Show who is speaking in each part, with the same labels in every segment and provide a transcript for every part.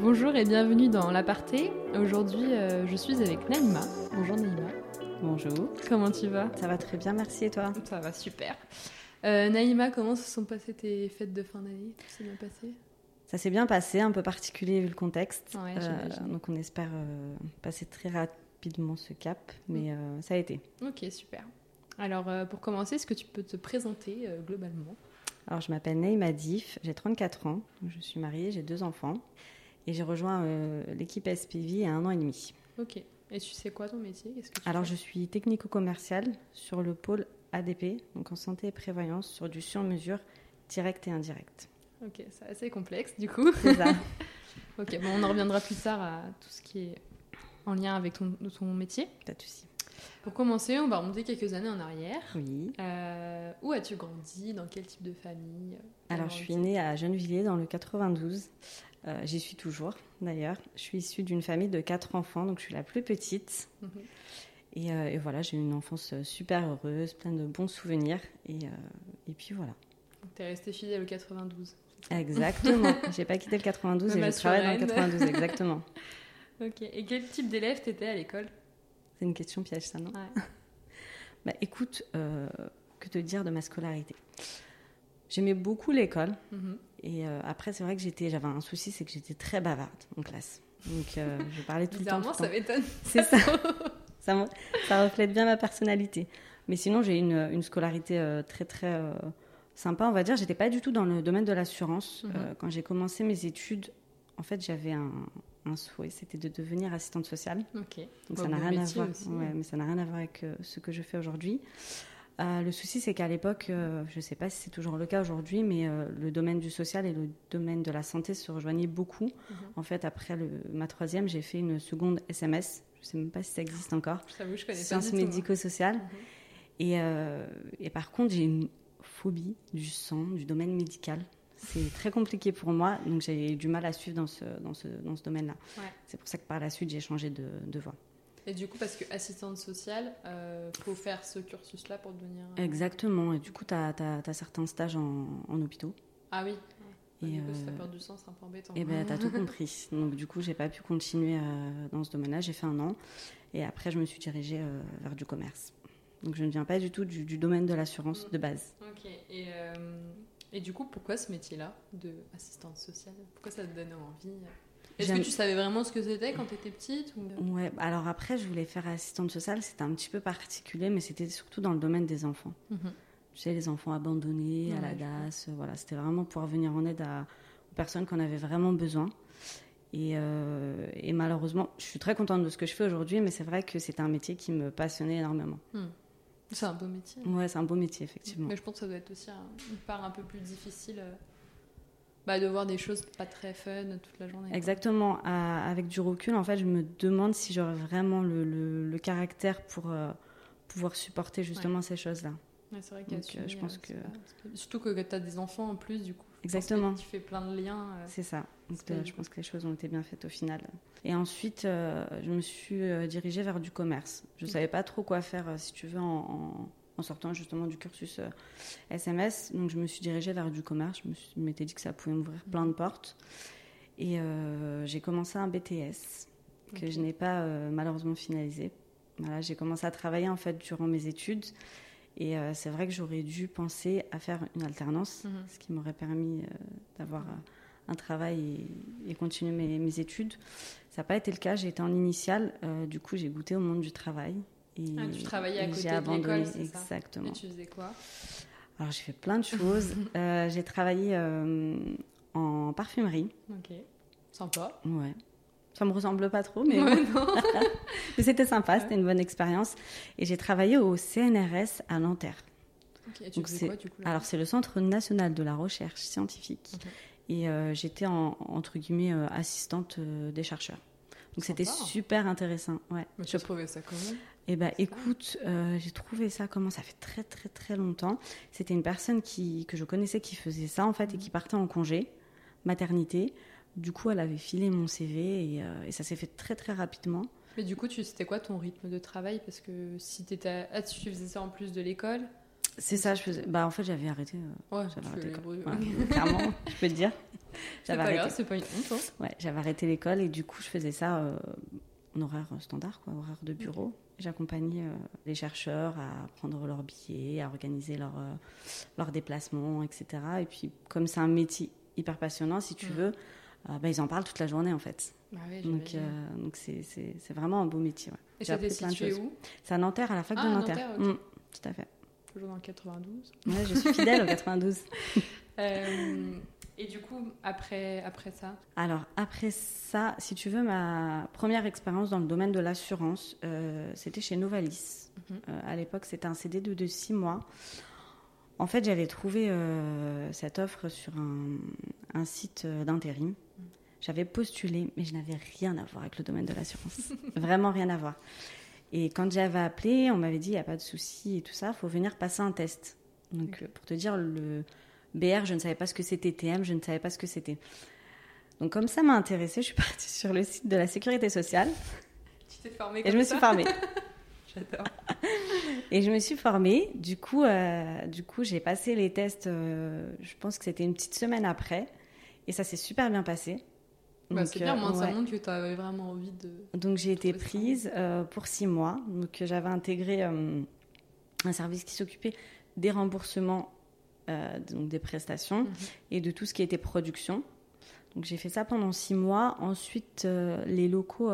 Speaker 1: Bonjour et bienvenue dans l'aparté. Aujourd'hui, euh, je suis avec Naïma. Bonjour Naïma.
Speaker 2: Bonjour.
Speaker 1: Comment tu vas?
Speaker 2: Ça va très bien, merci et toi?
Speaker 1: Ça va super. Euh, Naïma, comment se sont passées tes fêtes de fin d'année? Tout s'est bien passé?
Speaker 2: Ça s'est bien passé, un peu particulier vu le contexte.
Speaker 1: Ouais,
Speaker 2: Euh, donc on espère euh, passer très rapidement ce cap, mais euh, ça a été.
Speaker 1: Ok, super. Alors, pour commencer, est-ce que tu peux te présenter globalement?
Speaker 2: Alors je m'appelle Naïma Dif, j'ai 34 ans, je suis mariée, j'ai deux enfants et j'ai rejoint euh, l'équipe SPV il y a un an et demi.
Speaker 1: Ok. Et tu sais quoi ton métier? Qu'est-ce que tu
Speaker 2: Alors je suis technico-commerciale sur le pôle ADP, donc en santé et prévoyance, sur du sur-mesure direct et indirect.
Speaker 1: Ok, c'est assez complexe du coup.
Speaker 2: C'est ça.
Speaker 1: ok, bon, on en reviendra plus tard à tout ce qui est en lien avec ton, ton métier.
Speaker 2: Pas de souci.
Speaker 1: Pour commencer, on va remonter quelques années en arrière.
Speaker 2: Oui.
Speaker 1: Euh, où as-tu grandi? Dans quel type de famille?
Speaker 2: Alors, je suis née à Gennevilliers dans le 92. Euh, J'y suis toujours, d'ailleurs. Je suis issue d'une famille de quatre enfants, donc je suis la plus petite.
Speaker 1: Mhm.
Speaker 2: Et, euh, et voilà, j'ai eu une enfance euh, super heureuse, pleine de bons souvenirs. Et, euh, et puis voilà.
Speaker 1: Donc, t'es restée fidèle au 92.
Speaker 2: Exactement. j'ai pas quitté le 92
Speaker 1: Même
Speaker 2: et je travaille dans le
Speaker 1: Suresnes.
Speaker 2: 92, exactement.
Speaker 1: Ok. Et quel type d'élève t'étais à l'école?
Speaker 2: C'est une question piège, ça, non?
Speaker 1: Ouais.
Speaker 2: Bah écoute, que te dire de ma scolarité? J'aimais beaucoup l'école.
Speaker 1: Mhm.
Speaker 2: Et euh, après, c'est vrai que j'étais, j'avais un souci, c'est que j'étais très bavarde en classe. Donc, euh, je parlais tout le temps. tout
Speaker 1: ça m'étonne.
Speaker 2: C'est ça. ça, me- ça reflète bien ma personnalité. Mais sinon, j'ai une, une scolarité euh, très, très sympa, on va dire. J'étais pas du tout dans le domaine de l'assurance.
Speaker 1: Mhm.
Speaker 2: Quand j'ai commencé mes études, en fait, j'avais un, un souhait, c'était de devenir assistante sociale.
Speaker 1: Ok.
Speaker 2: Donc
Speaker 1: Bah,
Speaker 2: ça n'a rien à voir.
Speaker 1: aussi.
Speaker 2: ouais, mais ça n'a rien à voir avec ce que je fais aujourd'hui. Euh, le souci, c'est qu'à l'époque, euh, je ne sais pas si c'est toujours le cas aujourd'hui, mais euh, le domaine du social et le domaine de la santé se rejoignaient beaucoup.
Speaker 1: Mhm.
Speaker 2: En fait, après le- ma troisième, j'ai fait une seconde SMS. Je ne sais même pas si ça existe encore.
Speaker 1: Je t'avoue, je connais
Speaker 2: Sciences médico-sociales.
Speaker 1: Mhm.
Speaker 2: Et, euh, et par contre, j'ai une phobie du sang, du domaine médical. C'est très compliqué pour moi, donc j'ai eu du mal à suivre dans ce, dans ce, dans ce domaine-là.
Speaker 1: Ouais.
Speaker 2: C'est pour ça que par la suite, j'ai changé de, de voie.
Speaker 1: Et du coup, parce que assistante sociale, euh, faut faire ce cursus-là pour devenir. euh,
Speaker 2: Exactement. Et du coup, tu as, certains stages en, en hôpitaux.
Speaker 1: Ah oui.
Speaker 2: Et,
Speaker 1: du coup, si
Speaker 2: euh,
Speaker 1: t'as du sang, c'est un peu embêtant.
Speaker 2: Et ben, tu as tout compris. Donc, du coup, j'ai pas pu continuer dans ce domaine-là. J'ai fait un an. Et après, je me suis dirigée vers du commerce. Donc, je ne viens pas du tout du, du domaine de l'assurance de base.
Speaker 1: Ok. Et, euh, et du coup, pourquoi ce métier-là de assistante sociale? Pourquoi ça te donnait envie? Est-ce que tu savais vraiment ce que c'était quand t'étais petite ou...
Speaker 2: Ouais, alors après, je voulais faire assistante sociale. C'était un petit peu particulier, mais c'était surtout dans le domaine des enfants.
Speaker 1: Mhm.
Speaker 2: Tu sais, les enfants abandonnés à
Speaker 1: Ouais,
Speaker 2: la
Speaker 1: je vois.
Speaker 2: DAS. euh, Voilà, c'était vraiment pour venir en aide à, aux personnes qui en avaient vraiment besoin. Et, euh, et malheureusement, je suis très contente de ce que je fais aujourd'hui, mais c'est vrai que c'était un métier qui me passionnait énormément.
Speaker 1: C'est un beau métier.
Speaker 2: Ouais, c'est un beau métier, effectivement.
Speaker 1: Mais je pense que ça doit être aussi un- une part un peu plus difficile euh, bah, de voir des choses pas très fun toute la journée.
Speaker 2: Exactement. À- avec du recul, en fait, je me demande si j'aurais vraiment le, le- le caractère pour euh, pouvoir supporter justement ces choses-là.
Speaker 1: Ouais, c'est vrai
Speaker 2: euh, je pense
Speaker 1: euh,
Speaker 2: que-
Speaker 1: Surtout que tu as des enfants en plus, du coup.
Speaker 2: Exactement.
Speaker 1: Tu fais plein de liens. euh,
Speaker 2: C'est ça. Donc, euh, je pense que les choses ont été bien faites au final. Et ensuite, je me suis dirigée vers du commerce. Je ne
Speaker 1: Ok.
Speaker 2: savais pas trop quoi faire, si tu veux, en, en- en sortant justement du cursus euh, SMS. Donc, je me suis dirigée vers du commerce. Je m'étais dit que ça pouvait m'ouvrir plein de portes. Et euh, j'ai commencé un BTS que je n'ai pas euh, malheureusement finalisé. Voilà, j'ai commencé à travailler en fait durant mes études. Et euh, c'est vrai que j'aurais dû penser à faire une alternance,
Speaker 1: Mhm.
Speaker 2: ce qui m'aurait permis euh, d'avoir euh, un travail et, et continuer mes, mes études. Ça n'a pas été le cas, j'ai été en initiale, euh, du coup j'ai goûté au monde du travail. Et,
Speaker 1: Ah, tu travaillais à côté de l'école, c'est ça
Speaker 2: exactement.
Speaker 1: Et tu faisais quoi?
Speaker 2: Alors j'ai fait plein de choses. Euh, j'ai travaillé euh, en parfumerie,
Speaker 1: Ok. Sympa.
Speaker 2: ouais. Ça me ressemble pas trop, mais,
Speaker 1: Ouais,
Speaker 2: mais c'était sympa, c'était une bonne expérience. Et j'ai travaillé au CNRS à Nanterre.
Speaker 1: Ok, Et tu
Speaker 2: Donc
Speaker 1: faisais quoi, du coup là?
Speaker 2: Alors, c'est le Centre national de la recherche scientifique.
Speaker 1: Ok.
Speaker 2: Et euh, j'étais, en- entre guillemets, assistante des chercheurs. Donc, c'était super intéressant. Ouais.
Speaker 1: Mais tu as trouvé ça comment?
Speaker 2: Et bah,
Speaker 1: C'est
Speaker 2: écoute, euh, j'ai trouvé ça comment Ça fait très, très, très longtemps. C'était une personne qui, que je connaissais qui faisait ça, en fait, et qui partait en congé, maternité. Du coup, elle avait filé mon CV et, euh, et ça s'est fait très, très rapidement.
Speaker 1: Mais du coup, tu c'était quoi ton rythme de travail? Parce que si t'étais... Ah, tu faisais ça en plus de l'école?
Speaker 2: C'est ça, je faisais. Bah, en fait, j'avais arrêté. euh,
Speaker 1: Ouais,
Speaker 2: j'avais arrêté l'école. clairement, je peux te dire.
Speaker 1: J'avais arrêté. C'est pas une honte. Hein.
Speaker 2: Ouais, j'avais arrêté l'école et du coup, je faisais ça euh, en horaire standard, quoi, horaire de bureau. Euh, les chercheurs à prendre leurs billets, à organiser leurs leur déplacements, etc. Et puis, comme c'est un métier hyper passionnant, si tu veux, bah, ils en parlent toute la journée en fait.
Speaker 1: Bah oui,
Speaker 2: donc, donc c'est vraiment un beau métier. Ouais.
Speaker 1: Et ça situé où?
Speaker 2: C'est à Nanterre, à la fac de ah, Nanterre. Mm, tout à fait.
Speaker 1: Toujours dans le 92.
Speaker 2: Ouais, je suis fidèle au 92.
Speaker 1: Euh, et du coup, après, après ça
Speaker 2: Alors, après ça, si tu veux, ma première expérience dans le domaine de l'assurance, euh, c'était chez Novalis. Mhm. Euh, à l'époque, c'était un CD de, de six mois. En fait, j'avais trouvé cette offre sur un, un site d'intérim. Mhm. J'avais postulé, mais je n'avais rien à voir avec le domaine de l'assurance. Vraiment rien à voir. Et quand j'avais appelé, on m'avait dit, il n'y a pas de souci et tout ça, il faut venir passer un test. Donc, pour te dire, le BR, je ne savais pas ce que c'était, TM, je ne savais pas ce que c'était. Donc, comme ça m'a intéressée, je suis partie sur le site de la sécurité sociale.
Speaker 1: Tu t'es formée
Speaker 2: comme Et je me suis formée.
Speaker 1: J'adore.
Speaker 2: Et je me suis formée. Du coup, euh, du coup j'ai passé les tests, euh, je pense que c'était une petite semaine après. Et ça s'est super bien passé.
Speaker 1: Bah, c'est bien, moi, ça montre que tu avais vraiment envie de.
Speaker 2: Donc j'ai été prise euh, pour six mois. Donc j'avais intégré euh, un service qui s'occupait des remboursements, euh, donc des prestations mhm. et de tout ce qui était production. Donc j'ai fait ça pendant six mois. Ensuite, les locaux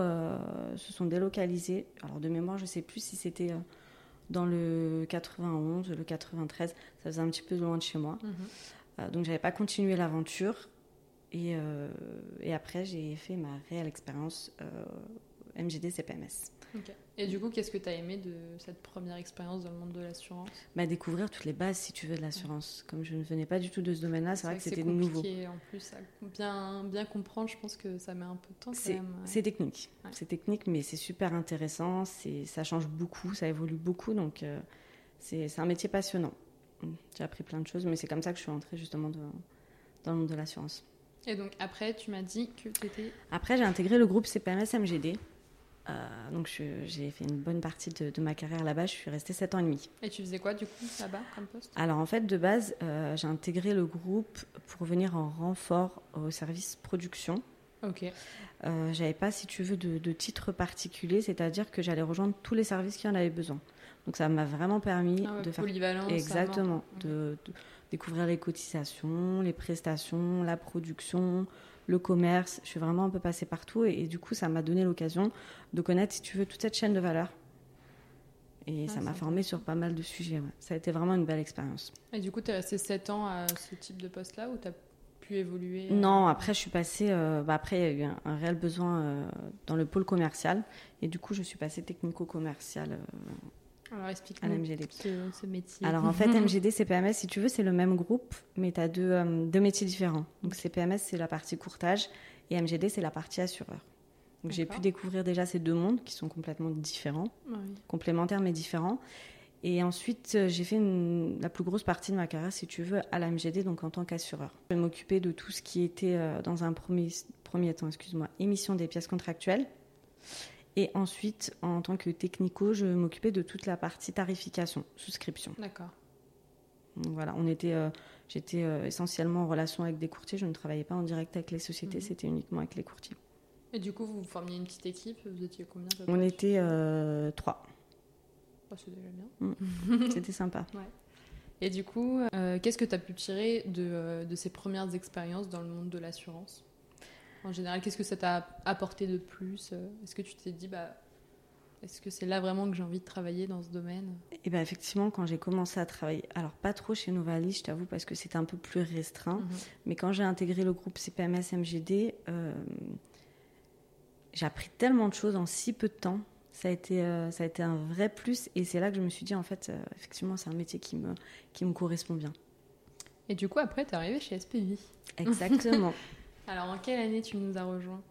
Speaker 2: se sont délocalisés. Alors de mémoire, je ne sais plus si c'était dans le 91, le 93. Ça faisait un petit peu loin de chez moi. Mhm. donc j'avais pas continué l'aventure. Et, euh, et après, j'ai fait ma réelle expérience euh, MGD CPMS.
Speaker 1: Et du coup, qu'est-ce que tu as aimé de cette première expérience dans le monde de l'assurance?
Speaker 2: Bah, Découvrir toutes les bases, si tu veux, de l'assurance. Comme je ne venais pas du tout de ce domaine-là, c'est vrai, que, c'était nouveau.
Speaker 1: En plus, bien, bien comprendre, je pense que ça met un peu de temps.
Speaker 2: C'est technique. C'est technique, mais c'est super intéressant. Ça change beaucoup, ça évolue beaucoup. Donc, euh, c'est un métier passionnant. J'ai appris plein de choses, mais c'est comme ça que je suis entrée justement dans le monde de l'assurance.
Speaker 1: Et donc après, tu m'as dit que tu étais...
Speaker 2: Après, j'ai intégré le groupe CPMS MGD. Euh, donc j'ai fait une bonne partie de, ma carrière là-bas, je suis restée 7 ans et demi.
Speaker 1: Et tu faisais quoi du coup là-bas comme poste?
Speaker 2: Alors en fait de base, euh, j'ai intégré le groupe pour venir en renfort au service production.
Speaker 1: Ok.
Speaker 2: Euh, j'avais pas, si tu veux, de, titre particulier, c'est-à-dire que j'allais rejoindre tous les services qui en avaient besoin. Donc ça m'a vraiment permis
Speaker 1: ah
Speaker 2: de
Speaker 1: faire
Speaker 2: exactement, de, découvrir les cotisations, les prestations, la production, le commerce. Je suis vraiment un peu passée partout et, du coup, ça m'a donné l'occasion de connaître, si tu veux, toute cette chaîne de valeur. Et ah, ça m'a formé sur pas mal de sujets. Ça a été vraiment une belle expérience.
Speaker 1: Et du coup, tu es resté 7 ans à ce type de poste-là ou tu as pu évoluer
Speaker 2: euh, Non, après, je suis passée. Euh, bah, après, il y a eu un, réel besoin euh, dans le pôle commercial. Et du coup, je suis passée technico-commercial
Speaker 1: alors explique-nous ce, métier.
Speaker 2: Alors en fait, MGD, CPMS, si tu veux, c'est le même groupe, mais tu as deux, euh, deux, métiers différents. Donc CPMS, c'est la partie courtage et MGD, c'est la partie assureur. Donc j'ai pu découvrir déjà ces deux mondes qui sont complètement différents, complémentaires mais différents. Et ensuite, euh, j'ai fait la plus grosse partie de ma carrière, si tu veux, à la MGD, donc en tant qu'assureur. Je m'occupais de tout ce qui était, euh, dans un premier, premier temps, excuse-moi, émission des pièces contractuelles et ensuite, en tant que technico, je m'occupais de toute la partie tarification, souscription.
Speaker 1: D'accord.
Speaker 2: Voilà, on était, euh, j'étais euh, essentiellement en relation avec des courtiers. Je ne travaillais pas en direct avec les sociétés, mhm. c'était uniquement avec les courtiers.
Speaker 1: Et du coup, vous formiez une petite équipe Vous étiez combien
Speaker 2: On était euh, trois.
Speaker 1: Oh, c'est déjà bien. Mm.
Speaker 2: c'était sympa.
Speaker 1: Ouais. Et du coup, qu'est-ce que tu as pu tirer de, de ces premières expériences dans le monde de l'assurance? En général, qu'est-ce que ça t'a apporté de plus euh, Est-ce que tu t'es dit, bah, est-ce que c'est là vraiment que j'ai envie de travailler dans ce domaine?
Speaker 2: Eh bien, effectivement, quand j'ai commencé à travailler, alors pas trop chez Novalis, je t'avoue, parce que c'était un peu plus restreint, mhm. mais quand j'ai intégré le groupe CPMS MGD, euh, j'ai appris tellement de choses en si peu de temps. Ça a été, euh, ça a été un vrai plus, et c'est là que je me suis dit, en fait, effectivement, c'est un métier qui me, qui me correspond bien.
Speaker 1: Et du coup, après, tu es arrivée chez SPV.
Speaker 2: Exactement.
Speaker 1: Alors, en quelle année tu nous as rejoints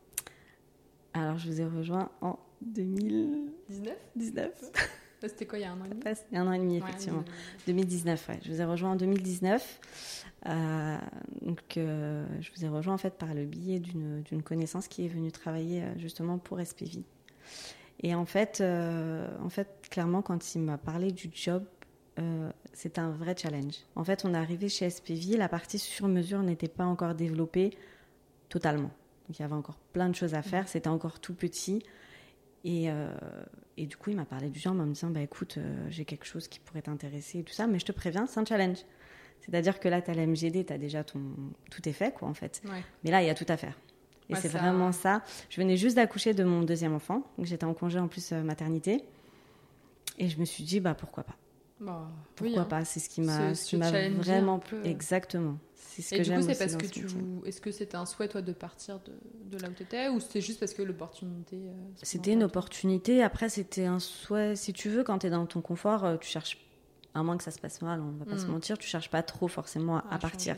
Speaker 2: Alors, je vous ai rejoint en 2019 19
Speaker 1: C'était quoi, il y a un an et demi
Speaker 2: Il y a un an et demi, effectivement. 2019, ouais. Je vous ai rejoint en 2019. Euh, donc, euh, je vous ai rejoint en fait par le biais d'une connaissance qui est venue travailler euh, justement pour SPV. Et en fait, en fait clairement, quand il m'a parlé du job, c'est un vrai challenge. En fait, on est arrivé chez SPV, la partie sur mesure n'était pas encore développée totalement. Donc il y avait encore plein de choses à faire, c'était encore tout petit. Et, euh, et, du coup, il m'a parlé du genre en me disant bah, écoute, euh, j'ai quelque chose qui pourrait t'intéresser et tout ça, mais je te préviens, c'est un challenge. C'est-à-dire que là, tu as la MGD, tu as déjà ton. Tout est fait, quoi, en fait. Mais là, il y a tout à faire. Et c'est vraiment ça. Je venais juste d'accoucher de mon deuxième enfant. Donc j'étais en congé en plus euh, maternité. Et je me suis dit, bah pourquoi pas bah, Pourquoi hein. pas C'est ce qui m'a vraiment. Peu. Exactement.
Speaker 1: C'est ce et que coup, c'est parce que tu. Est-ce que c'était un souhait, toi, de partir de, de là où tu étais Ou c'était juste parce que l'opportunité. Euh,
Speaker 2: c'était une opportunité. Après, c'était un souhait. Si tu veux, quand tu es dans ton confort, euh, tu cherches à moins que ça se passe mal, on va pas se mm. mentir, tu cherches pas trop forcément à, partir.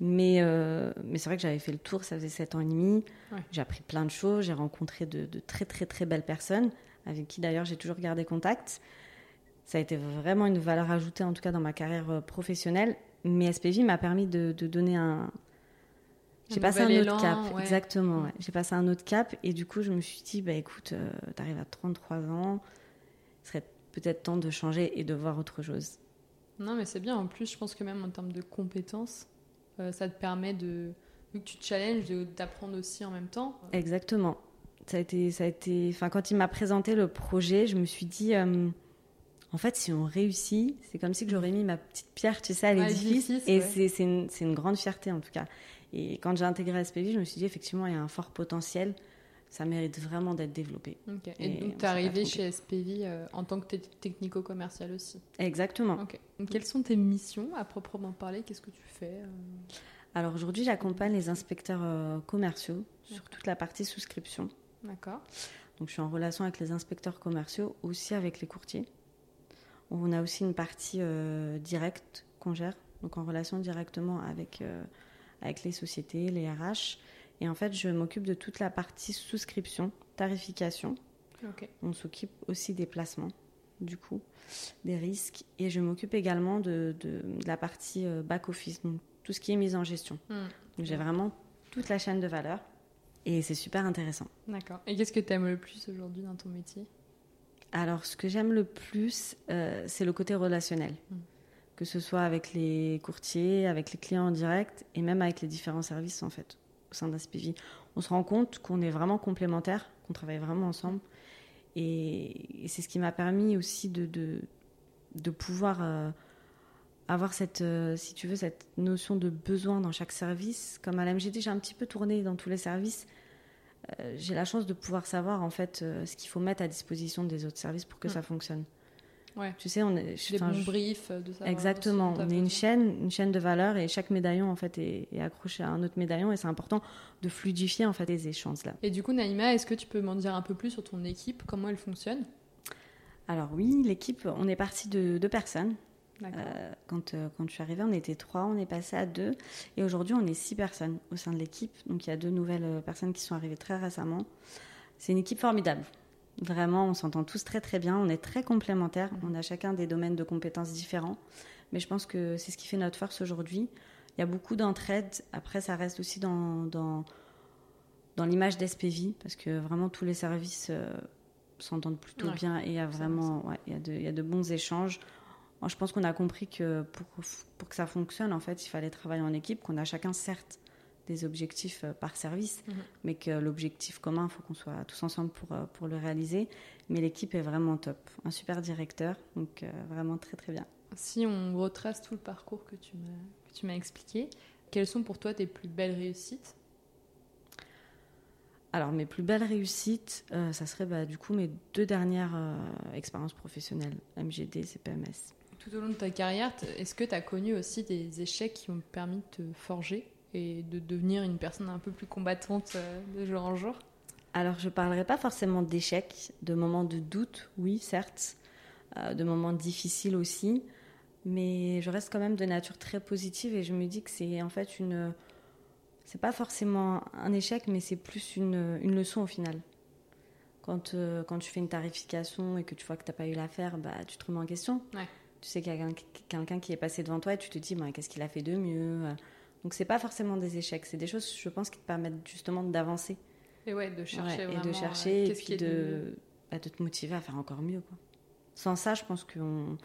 Speaker 2: Mais, euh, mais c'est vrai que j'avais fait le tour, ça faisait 7 ans et demi. J'ai appris plein de choses, j'ai rencontré de, très très très belles personnes, avec qui d'ailleurs j'ai toujours gardé contact. Ça a été vraiment une valeur ajoutée, en tout cas dans ma carrière euh, professionnelle. Mais SPV m'a permis de, donner un. J'ai passé un autre cap, exactement. Mm. J'ai passé un autre cap et du coup je me suis dit, bah écoute, euh, tu arrives à 33 ans, ce serait peut-être temps de changer et de voir autre chose.
Speaker 1: Non, mais c'est bien. En plus, je pense que même en termes de compétences, euh, ça te permet de, vu que tu te challenges, d'apprendre aussi en même temps.
Speaker 2: Exactement. Ça a été, ça a été. Enfin, quand il m'a présenté le projet, je me suis dit, euh, en fait, si on réussit, c'est comme si j'aurais mis ma petite pierre, tu sais, à l'édifice. et c'est une, une, grande fierté en tout cas. Et quand j'ai intégré SPV, je me suis dit effectivement, il y a un fort potentiel ça mérite vraiment d'être développé.
Speaker 1: Et, donc, tu es arrivé chez SPV euh, en tant que technico-commercial aussi
Speaker 2: Exactement.
Speaker 1: Donc, quelles sont tes missions à proprement parler? Qu'est-ce que tu fais euh?
Speaker 2: Alors aujourd'hui, j'accompagne les inspecteurs euh, commerciaux sur toute la partie souscription.
Speaker 1: D'accord.
Speaker 2: Donc je suis en relation avec les inspecteurs commerciaux, aussi avec les courtiers. On a aussi une partie directe qu'on gère, donc en relation directement avec, avec les sociétés, les RH. Et en fait, je m'occupe de toute la partie souscription, tarification. On s'occupe aussi des placements, du coup, des risques. Et je m'occupe également de, la partie euh, back-office, donc tout ce qui est mise en gestion. Hmm. Donc j'ai vraiment toute la chaîne de valeur. Et c'est super intéressant.
Speaker 1: D'accord. Et qu'est-ce que tu aimes le plus aujourd'hui dans ton métier?
Speaker 2: Alors, ce que j'aime le plus, euh, c'est le côté relationnel. Hmm. Que ce soit avec les courtiers, avec les clients en direct et même avec les différents services, en fait au sein d'Aspivi. On se rend compte qu'on est vraiment complémentaires, qu'on travaille vraiment ensemble. Et, c'est ce qui m'a permis aussi de, de, pouvoir euh, avoir cette, euh, si tu veux, cette notion de besoin dans chaque service. Comme à l'MGT, j'ai un petit peu tourné dans tous les services. Euh, j'ai la chance de pouvoir savoir en fait ce qu'il faut mettre à disposition des autres services pour que mm. ça fonctionne.
Speaker 1: Tu sais, on est des bons briefs de ça.
Speaker 2: Exactement. On est une chaîne, une chaîne de valeur et chaque médaillon en fait est, accroché à un autre médaillon et c'est important de fluidifier en fait les échanges là.
Speaker 1: Et du coup, Naïma, est-ce que tu peux m'en dire un peu plus sur ton équipe, comment elle fonctionne?
Speaker 2: Alors oui, l'équipe, on est parti de deux personnes. Euh, quand, euh, quand je suis arrivée, on était trois, on est passé à deux. Et aujourd'hui, on est six personnes au sein de l'équipe. Donc il y a deux nouvelles euh, personnes qui sont arrivées très récemment. C'est une équipe formidable. Vraiment, on s'entend tous très très bien, on est très complémentaires, on a chacun des domaines de compétences différents, mais je pense que c'est ce qui fait notre force aujourd'hui. Il y a beaucoup d'entraide, après ça reste aussi dans, dans, dans l'image d'SPV, parce que vraiment tous les services euh, s'entendent plutôt bien et il y a vraiment il, y a de, il y a de bons échanges. Moi, je pense qu'on a compris que pour, pour que ça fonctionne, en fait, il fallait travailler en équipe, qu'on a chacun certes des objectifs euh, par service, mhm. mais que l'objectif commun, il faut qu'on soit tous ensemble pour, euh, pour le réaliser. Mais l'équipe est vraiment top. Un super directeur, donc euh, vraiment très très bien.
Speaker 1: Si on retrace tout le parcours que tu m'as, expliqué, quelles sont pour toi tes plus belles réussites?
Speaker 2: Alors, mes plus belles réussites, ça serait bah, du coup mes deux dernières expériences professionnelles, MGD, CPMS.
Speaker 1: Tout au long de ta carrière, est-ce que tu as connu aussi des échecs qui ont permis de te forger et de devenir une personne un peu plus combattante euh, de jour en jour?
Speaker 2: Alors, je ne parlerai pas forcément d'échecs, de moments de doute, oui, certes, euh, de moments difficiles aussi, mais je reste quand même de nature très positive et je me dis que c'est en fait une. C'est pas forcément un échec, mais c'est plus une, une, leçon au final. Quand, euh, quand tu fais une tarification et que tu vois que tu n'as pas eu l'affaire, bah, tu te remets en question. Tu sais qu'il y a quelqu'un qui est passé devant toi et tu te dis bah, qu'est-ce qu'il a fait de mieux donc c'est pas forcément des échecs, c'est des choses, je pense, qui te permettent justement d'avancer.
Speaker 1: Et ouais, de chercher
Speaker 2: Et de chercher, et puis de, bah, de, te motiver à faire encore mieux. Quoi. Sans ça, je pense qu'on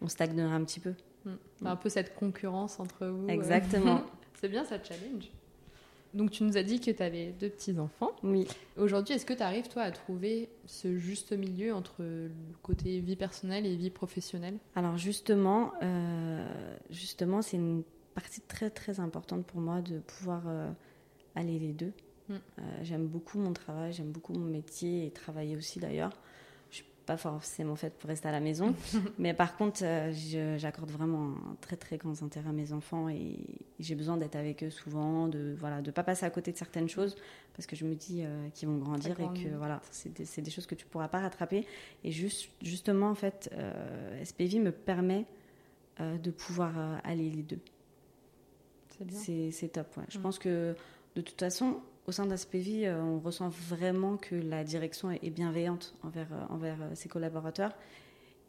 Speaker 2: on stagnerait un petit peu.
Speaker 1: Hmm. Bah, un peu cette concurrence entre vous.
Speaker 2: Exactement.
Speaker 1: c'est bien, ça challenge. Donc tu nous as dit que tu avais deux petits-enfants.
Speaker 2: Oui.
Speaker 1: Aujourd'hui, est-ce que tu arrives, toi, à trouver ce juste milieu entre le côté vie personnelle et vie professionnelle?
Speaker 2: Alors justement, euh, justement c'est une partie très très importante pour moi de pouvoir euh, aller les deux.
Speaker 1: Mm.
Speaker 2: Euh, j'aime beaucoup mon travail, j'aime beaucoup mon métier et travailler aussi d'ailleurs. Pas forcément faite pour rester à la maison, mais par contre, euh, j'accorde vraiment un très très grand intérêt à mes enfants et j'ai besoin d'être avec eux souvent, de voilà, de pas passer à côté de certaines choses parce que je me dis euh, qu'ils vont grandir et que voilà, c'est des, des choses que tu pourras pas rattraper. Et juste, justement, en fait, euh, SPV me permet euh, de pouvoir aller les deux.
Speaker 1: C'est
Speaker 2: top. ouais. Je
Speaker 1: Mm.
Speaker 2: pense que de toute façon, au sein d'Aspévi, euh, on ressent vraiment que la direction est bienveillante envers, euh, envers euh, ses collaborateurs.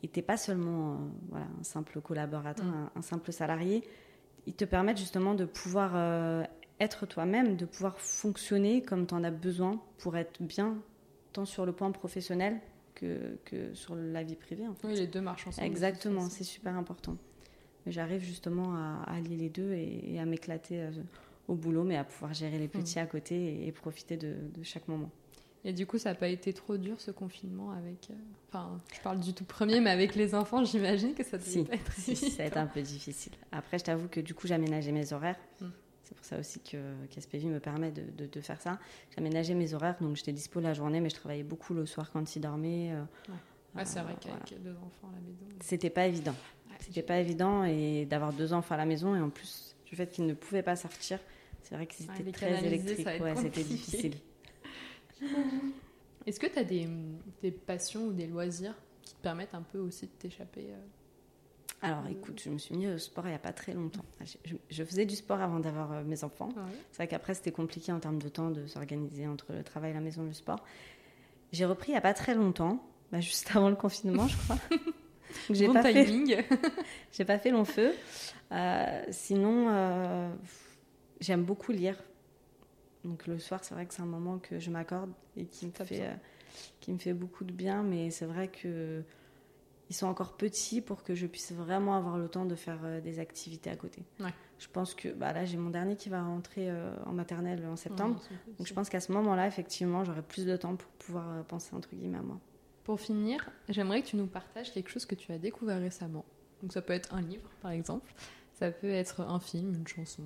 Speaker 2: Et t'es pas seulement voilà, un simple collaborateur,
Speaker 1: Mm.
Speaker 2: un, un simple salarié. Ils te permettent justement de pouvoir être toi-même, de pouvoir fonctionner comme tu en as besoin pour être bien, tant sur le plan professionnel que, que sur la vie privée. En fait.
Speaker 1: Oui, les deux marchent ensemble.
Speaker 2: Exactement, c'est super important. Mais J'arrive justement à, à allier les deux et, et à m'éclater au boulot, mais à pouvoir gérer les petits
Speaker 1: Mm.
Speaker 2: à côté et, et profiter de, de chaque moment.
Speaker 1: Et du coup, ça n'a pas été trop dur ce confinement avec. euh, Enfin, je parle du tout premier, mais avec les enfants, j'imagine que ça devait
Speaker 2: Si,
Speaker 1: pas être
Speaker 2: si,
Speaker 1: évident.
Speaker 2: ça a été un peu difficile. Après, je t'avoue que du coup, j'aménageais mes horaires.
Speaker 1: Mm.
Speaker 2: C'est pour ça aussi que qu'SPV me permet de, de- de faire ça. J'aménageais mes horaires, donc j'étais dispo la journée, mais je travaillais beaucoup le soir quand ils dormaient. euh,
Speaker 1: Ouais, c'est vrai
Speaker 2: euh,
Speaker 1: qu'avec
Speaker 2: voilà.
Speaker 1: deux enfants à la maison.
Speaker 2: C'était pas évident.
Speaker 1: ouais,
Speaker 2: C'était pas évident et d'avoir deux enfants à la maison et en plus du fait qu'ils ne pouvaient pas sortir, c'est vrai que c'était très électrique. Ouais, c'était difficile.
Speaker 1: Est-ce que tu as des, des passions ou des loisirs qui te permettent un peu aussi de t'échapper euh,
Speaker 2: Alors écoute, je me suis mis au sport il n'y a pas très longtemps. Je, faisais du sport avant d'avoir euh, mes enfants.
Speaker 1: ouais.
Speaker 2: C'est vrai qu'après c'était compliqué en termes de temps de s'organiser entre le travail, la maison, le sport. J'ai repris il n'y a pas très longtemps, bah, juste avant le confinement je crois. J'ai
Speaker 1: Bon
Speaker 2: pas, fait,
Speaker 1: timing.
Speaker 2: j'ai pas fait long feu. Euh, sinon, euh, j'aime beaucoup lire. Donc le soir, c'est vrai que c'est un moment que je m'accorde et qui me, fait, euh, qui me fait beaucoup de bien. Mais c'est vrai que ils sont encore petits pour que je puisse vraiment avoir le temps de faire des activités à côté.
Speaker 1: Ouais.
Speaker 2: Je pense que bah, là, j'ai mon dernier qui va rentrer euh, en maternelle en septembre.
Speaker 1: Ouais,
Speaker 2: Donc je pense qu'à ce moment-là, effectivement, j'aurai plus de temps pour pouvoir penser entre guillemets à moi.
Speaker 1: Pour finir, j'aimerais que tu nous partages quelque chose que tu as découvert récemment. Donc ça peut être un livre, par exemple. Ça peut être un film, une chanson,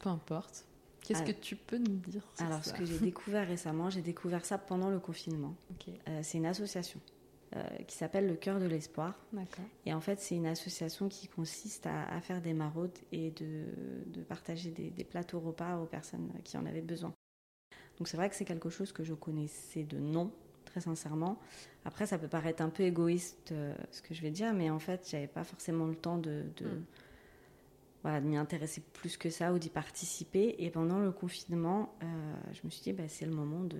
Speaker 1: peu importe. Qu'est-ce que tu peux nous dire sur
Speaker 2: Alors ce que j'ai découvert récemment, j'ai découvert ça pendant le confinement. Euh, c'est une association euh, qui s'appelle le Cœur de l'Espoir. Et en fait, c'est une association qui consiste à, à faire des maraudes et de, de partager des, des plateaux repas aux personnes qui en avaient besoin. Donc c'est vrai que c'est quelque chose que je connaissais de nom, très sincèrement. Après, ça peut paraître un peu égoïste euh, ce que je vais dire, mais en fait, j'avais pas forcément le temps de, de,
Speaker 1: Mm.
Speaker 2: voilà, de m'y intéresser plus que ça ou d'y participer. Et pendant le confinement, euh, je me suis dit, bah, c'est le moment de...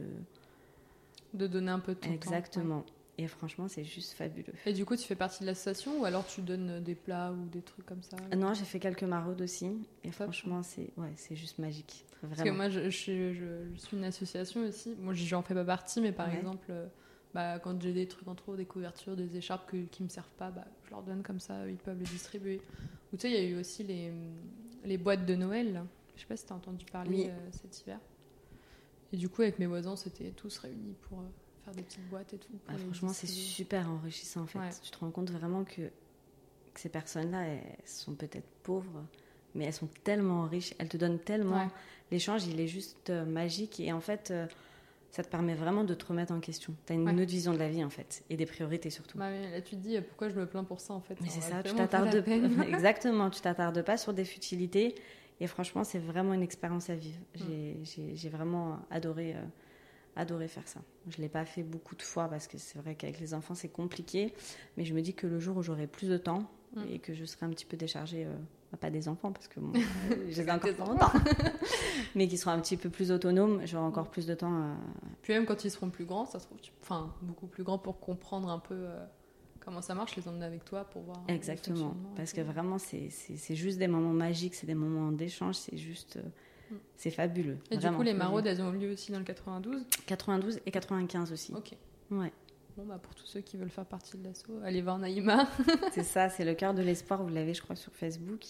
Speaker 1: De donner un peu de ton temps.
Speaker 2: Exactement. Et franchement, c'est juste fabuleux.
Speaker 1: Et du coup, tu fais partie de l'association ou alors tu donnes des plats ou des trucs comme ça
Speaker 2: Non, j'ai fait quelques maraudes aussi. Et
Speaker 1: Top.
Speaker 2: franchement, c'est ouais, c'est juste magique.
Speaker 1: Parce que
Speaker 2: Vraiment.
Speaker 1: moi, je, je- je- je suis une association aussi. Moi, j'en fais pas partie, mais par
Speaker 2: Ouais.
Speaker 1: exemple, euh, bah, quand j'ai des trucs en trop, des couvertures, des écharpes que, qui me servent pas, bah, je leur donne comme ça, ils peuvent les distribuer. Ou tu sais, il y a eu aussi les, les boîtes de Noël. là. Je sais pas si tu as entendu parler
Speaker 2: Oui.
Speaker 1: euh, cet hiver. Et du coup, avec mes voisins, c'était tous réunis pour euh, faire des petites boîtes et tout.
Speaker 2: Ah,
Speaker 1: les
Speaker 2: franchement, c'est super enrichissant en fait.
Speaker 1: Ouais.
Speaker 2: Tu te rends compte vraiment que, que ces personnes-là, elles sont peut-être pauvres, mais elles sont tellement riches, elles te donnent tellement.
Speaker 1: Ouais.
Speaker 2: L'échange, il est juste euh, magique et en fait, euh, ça te permet vraiment de te remettre en question. Tu as une
Speaker 1: Ouais.
Speaker 2: autre vision de la vie en fait et des priorités surtout.
Speaker 1: Bah, mais là, tu te dis, euh, pourquoi je me plains pour ça en fait?
Speaker 2: Mais c'est ça, tu t'attardes exactement, tu t'attardes pas sur des futilités et franchement, c'est vraiment une expérience à vivre.
Speaker 1: Mm.
Speaker 2: J'ai- vraiment adoré, euh, adoré faire ça. Je l'ai pas fait beaucoup de fois parce que c'est vrai qu'avec les enfants c'est compliqué, mais je me dis que le jour où j'aurai plus de temps
Speaker 1: Mm.
Speaker 2: et que je serai un petit peu déchargée, euh, bah, pas des enfants parce que bon, euh, je les ai encore
Speaker 1: Des
Speaker 2: pas longtemps, mais qui seront un petit peu plus autonomes, j'aurai encore plus de temps. euh,
Speaker 1: Puis même quand ils seront plus grands, ça se trouve, tu- enfin beaucoup plus grands pour comprendre un peu euh, comment ça marche, les emmener avec toi pour voir.
Speaker 2: Exactement, parce que vraiment, c'est- juste des moments magiques, c'est des moments d'échange, c'est juste. C'est fabuleux.
Speaker 1: Et du coup, les maraudes, elles ont lieu aussi dans le 92.
Speaker 2: 92 et 95 aussi.
Speaker 1: Ok.
Speaker 2: Ouais,
Speaker 1: Bon, bah pour tous ceux qui veulent faire partie de l'assaut, allez voir Naïma.
Speaker 2: c'est ça, c'est le cœur de l'espoir, vous l'avez, je crois, sur Facebook,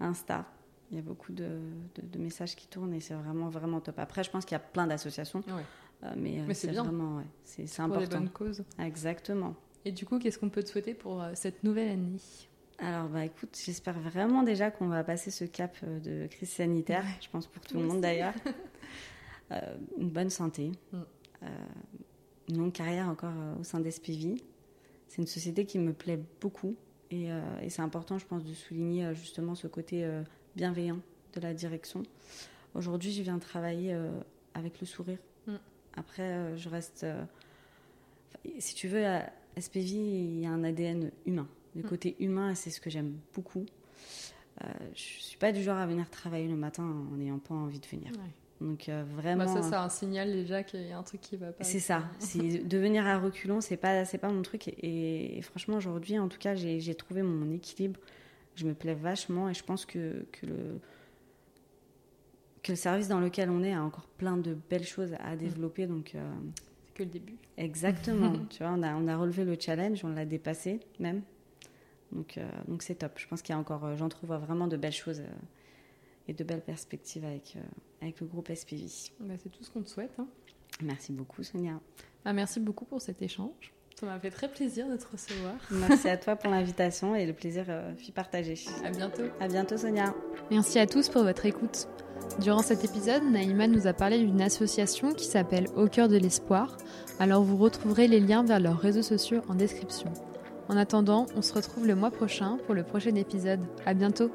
Speaker 2: Insta. Il y a beaucoup de, de, messages qui tournent et c'est vraiment, vraiment top. Après, je pense qu'il y a plein d'associations. mais,
Speaker 1: mais c'est bien.
Speaker 2: Vraiment, ouais, c'est important. Pour les
Speaker 1: bonnes causes.
Speaker 2: Exactement.
Speaker 1: Et du coup, qu'est-ce qu'on peut te souhaiter pour cette nouvelle année?
Speaker 2: Alors, bah, écoute, j'espère vraiment déjà qu'on va passer ce cap de crise sanitaire, je pense pour tout le monde d'ailleurs. une bonne santé, mm. une longue carrière encore au sein d'SPV. C'est une société qui me plaît beaucoup et, et c'est important, je pense, de souligner justement ce côté bienveillant de la direction. Aujourd'hui, je viens travailler euh, avec le sourire. Mm. Après, euh, je reste. Euh, si tu veux, à SPV, il y a un ADN humain. Le mm. côté humain, c'est ce que j'aime beaucoup. je ne suis pas du genre à venir travailler le matin en n'ayant pas envie de venir. Donc vraiment.
Speaker 1: Bah ça, c'est un signal déjà qu'il y a un truc qui va pas.
Speaker 2: C'est ça. de venir à reculons, c'est pas, c'est pas mon truc. Et, et franchement, aujourd'hui, en tout cas, j'ai trouvé mon équilibre je me plais vachement et je pense que, que, le, que le service dans lequel on est a encore plein de belles choses à développer. Donc,
Speaker 1: euh, c'est que le début.
Speaker 2: Exactement. tu vois, on a, on a relevé le challenge, on l'a dépassé même. Donc, euh, donc c'est top. Je pense qu'il y a encore, euh, j'entrevois vraiment de belles choses et de belles perspectives avec, avec le groupe SPV.
Speaker 1: Bah, c'est tout ce qu'on te souhaite. Hein.
Speaker 2: Merci beaucoup, Sonia.
Speaker 1: Ah, merci beaucoup pour cet échange. Ça m'a fait très plaisir de te recevoir.
Speaker 2: Merci à toi pour l'invitation et le plaisir euh, fut partagé.
Speaker 1: À bientôt.
Speaker 2: À bientôt Sonia.
Speaker 1: Merci à tous pour votre écoute. Durant cet épisode, Naïma nous a parlé d'une association qui s'appelle Au cœur de l'espoir. Alors vous retrouverez les liens vers leurs réseaux sociaux en description. En attendant, on se retrouve le mois prochain pour le prochain épisode. À bientôt.